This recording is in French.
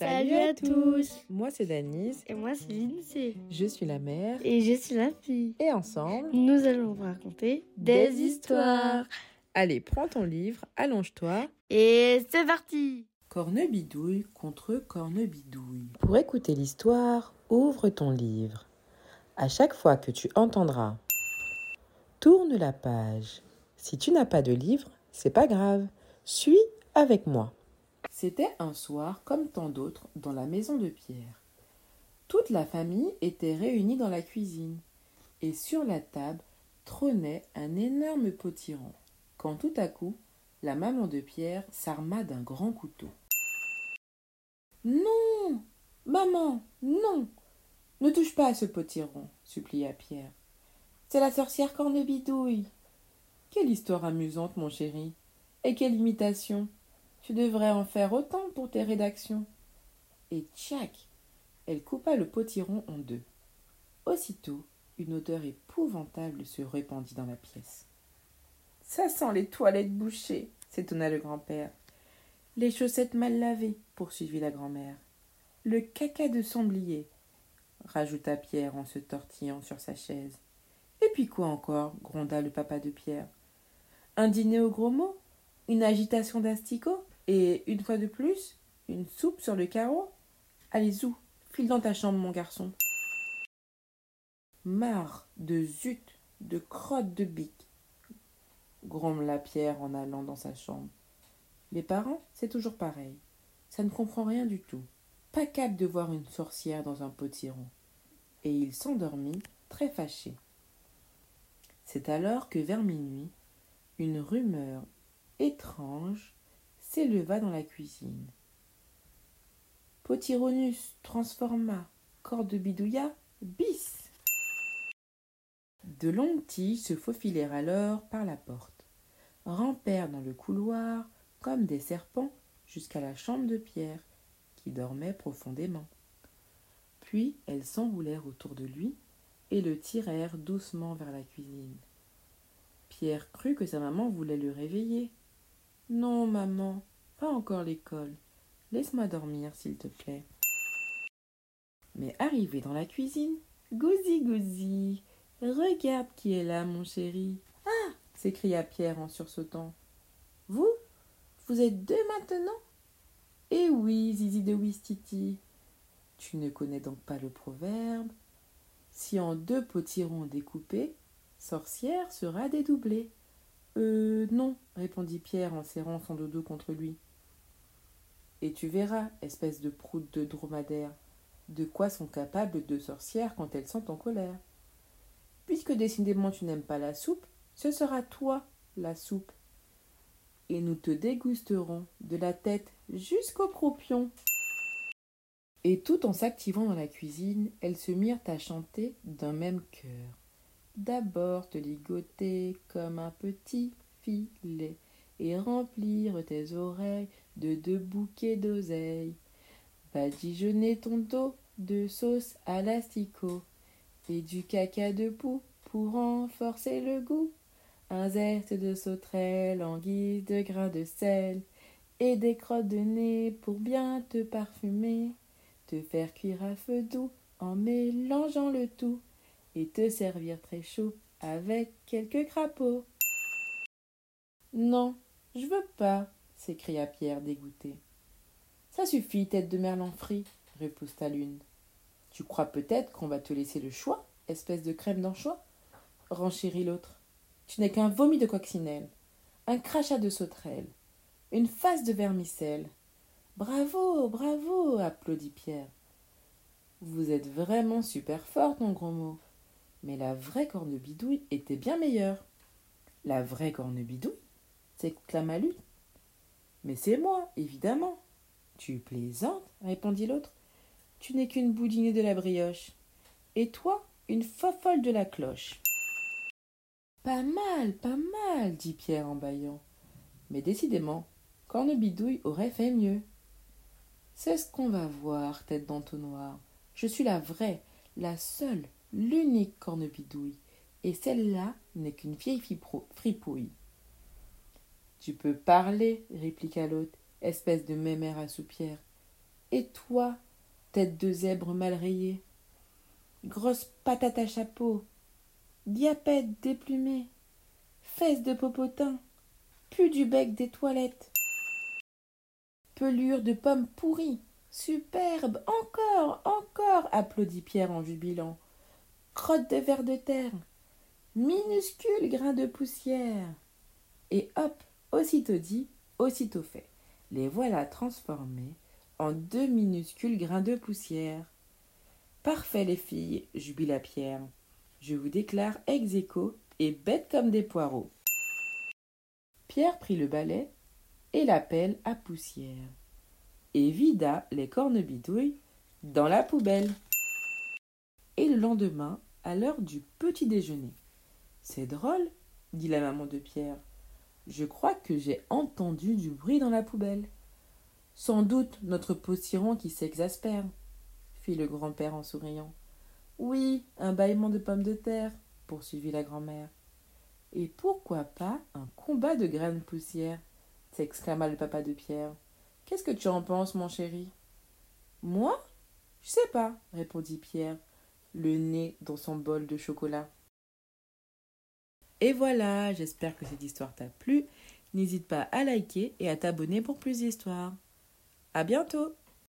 Salut à tous Moi c'est Danise. Et moi c'est Lindsay. Je suis la mère. Et je suis la fille. Et ensemble, nous allons vous raconter des, histoires. Allez, prends ton livre, allonge-toi. Et c'est parti Cornebidouille contre Cornebidouille. Pour écouter l'histoire, ouvre ton livre. À chaque fois que tu entendras Tourne la page. Si tu n'as pas de livre, c'est pas grave. Suis avec moi. C'était un soir comme tant d'autres dans la maison de Pierre. Toute la famille était réunie dans la cuisine, et sur la table trônait un énorme potiron, quand tout à coup la maman de Pierre s'arma d'un grand couteau. Non. Maman, non. Ne touche pas à ce potiron, supplia Pierre. C'est la sorcière Cornebidouille. Quelle histoire amusante, mon chéri. Et quelle imitation. Tu devrais en faire autant pour tes rédactions. Et tchac Elle coupa le potiron en deux. Aussitôt, une odeur épouvantable se répandit dans la pièce. Ça sent les toilettes bouchées, s'étonna le grand-père. Les chaussettes mal lavées, poursuivit la grand-mère. Le caca de sanglier, rajouta Pierre en se tortillant sur sa chaise. Et puis quoi encore gronda le papa de Pierre. Un dîner au gros mot Une agitation d'asticots? Et une fois de plus, une soupe sur le carreau Allez, zou, file dans ta chambre, mon garçon. Marre de zut, de crotte de bique, grommela Pierre en allant dans sa chambre. Les parents, c'est toujours pareil. Ça ne comprend rien du tout. Pas capable de voir une sorcière dans un potiron. Et il s'endormit, très fâché. C'est alors que vers minuit, une rumeur étrange s'éleva dans la cuisine. Potironus transforma corps de bidouilla bis. De longues tiges se faufilèrent alors par la porte, rampèrent dans le couloir comme des serpents jusqu'à la chambre de Pierre, qui dormait profondément. Puis elles s'enroulèrent autour de lui et le tirèrent doucement vers la cuisine. Pierre crut que sa maman voulait le réveiller, non, maman, pas encore l'école. Laisse-moi dormir, s'il te plaît. Mais arrivé dans la cuisine, Gouzi Gouzi, regarde qui est là, mon chéri. Ah s'écria Pierre en sursautant. Vous Vous êtes deux maintenant? Eh oui, Zizi de Wistiti. Tu ne connais donc pas le proverbe Si en deux potirons découpés, sorcière sera dédoublée. Euh, non, répondit Pierre en serrant son dodo contre lui. Et tu verras, espèce de proute de dromadaire, de quoi sont capables deux sorcières quand elles sont en colère. Puisque décidément tu n'aimes pas la soupe, ce sera toi la soupe. Et nous te dégusterons de la tête jusqu'au croupion. Et tout en s'activant dans la cuisine, elles se mirent à chanter d'un même cœur. D'abord te ligoter comme un petit filet et remplir tes oreilles de deux bouquets d'oseille. Badigeonner ton dos de sauce à l'asticot et du caca de poux pour renforcer le goût. Un zeste de sauterelle en guise de grain de sel et des crottes de nez pour bien te parfumer. Te faire cuire à feu doux en mélangeant le tout et te servir très chaud avec quelques crapauds. Non, je veux pas, s'écria Pierre dégoûté. Ça suffit, tête de merlan frit, riposta l'une. Tu crois peut-être qu'on va te laisser le choix, espèce de crème d'anchois? renchérit l'autre. Tu n'es qu'un vomi de coccinelle, un crachat de sauterelle, une face de vermicelle. Bravo, bravo, applaudit Pierre. Vous êtes vraiment super forte, mon gros mot. Mais la vraie cornebidouille était bien meilleure. La vraie cornebidouille s'exclama lui. Mais c'est moi, évidemment. Tu plaisantes, répondit l'autre. Tu n'es qu'une boudinée de la brioche. Et toi, une fofolle de la cloche. Pas mal, pas mal, dit Pierre en bâillant. Mais décidément, Cornebidouille aurait fait mieux. C'est ce qu'on va voir, tête d'entonnoir. Je suis la vraie, la seule, l'unique cornebidouille, et celle-là n'est qu'une vieille fripouille. Tu peux parler, répliqua l'autre, espèce de mémère à soupière. Et toi, tête de zèbre mal rayée, grosse patate à chapeau, diapète déplumé, fesses de popotin, pu du bec des toilettes, pelure de pomme pourrie, superbe, encore, encore, applaudit Pierre en jubilant, crotte de ver de terre, minuscule grain de poussière. Et hop, aussitôt dit, aussitôt fait, les voilà transformés en deux minuscules grains de poussière. Parfait, les filles, jubila Pierre. Je vous déclare ex aequo et bêtes comme des poireaux. Pierre prit le balai et la pelle à poussière et vida les cornebidouilles dans la poubelle. Et le lendemain, à l'heure du petit déjeuner. C'est drôle, dit la maman de Pierre. Je crois que j'ai entendu du bruit dans la poubelle. Sans doute notre potiron qui s'exaspère, fit le grand-père en souriant. Oui, un bâillement de pommes de terre, poursuivit la grand-mère. Et pourquoi pas un combat de graines poussière s'exclama le papa de Pierre. Qu'est-ce que tu en penses, mon chéri? Moi? Je sais pas, répondit Pierre, le nez dans son bol de chocolat. Et voilà, j'espère que cette histoire t'a plu. N'hésite pas à liker et à t'abonner pour plus d'histoires. À bientôt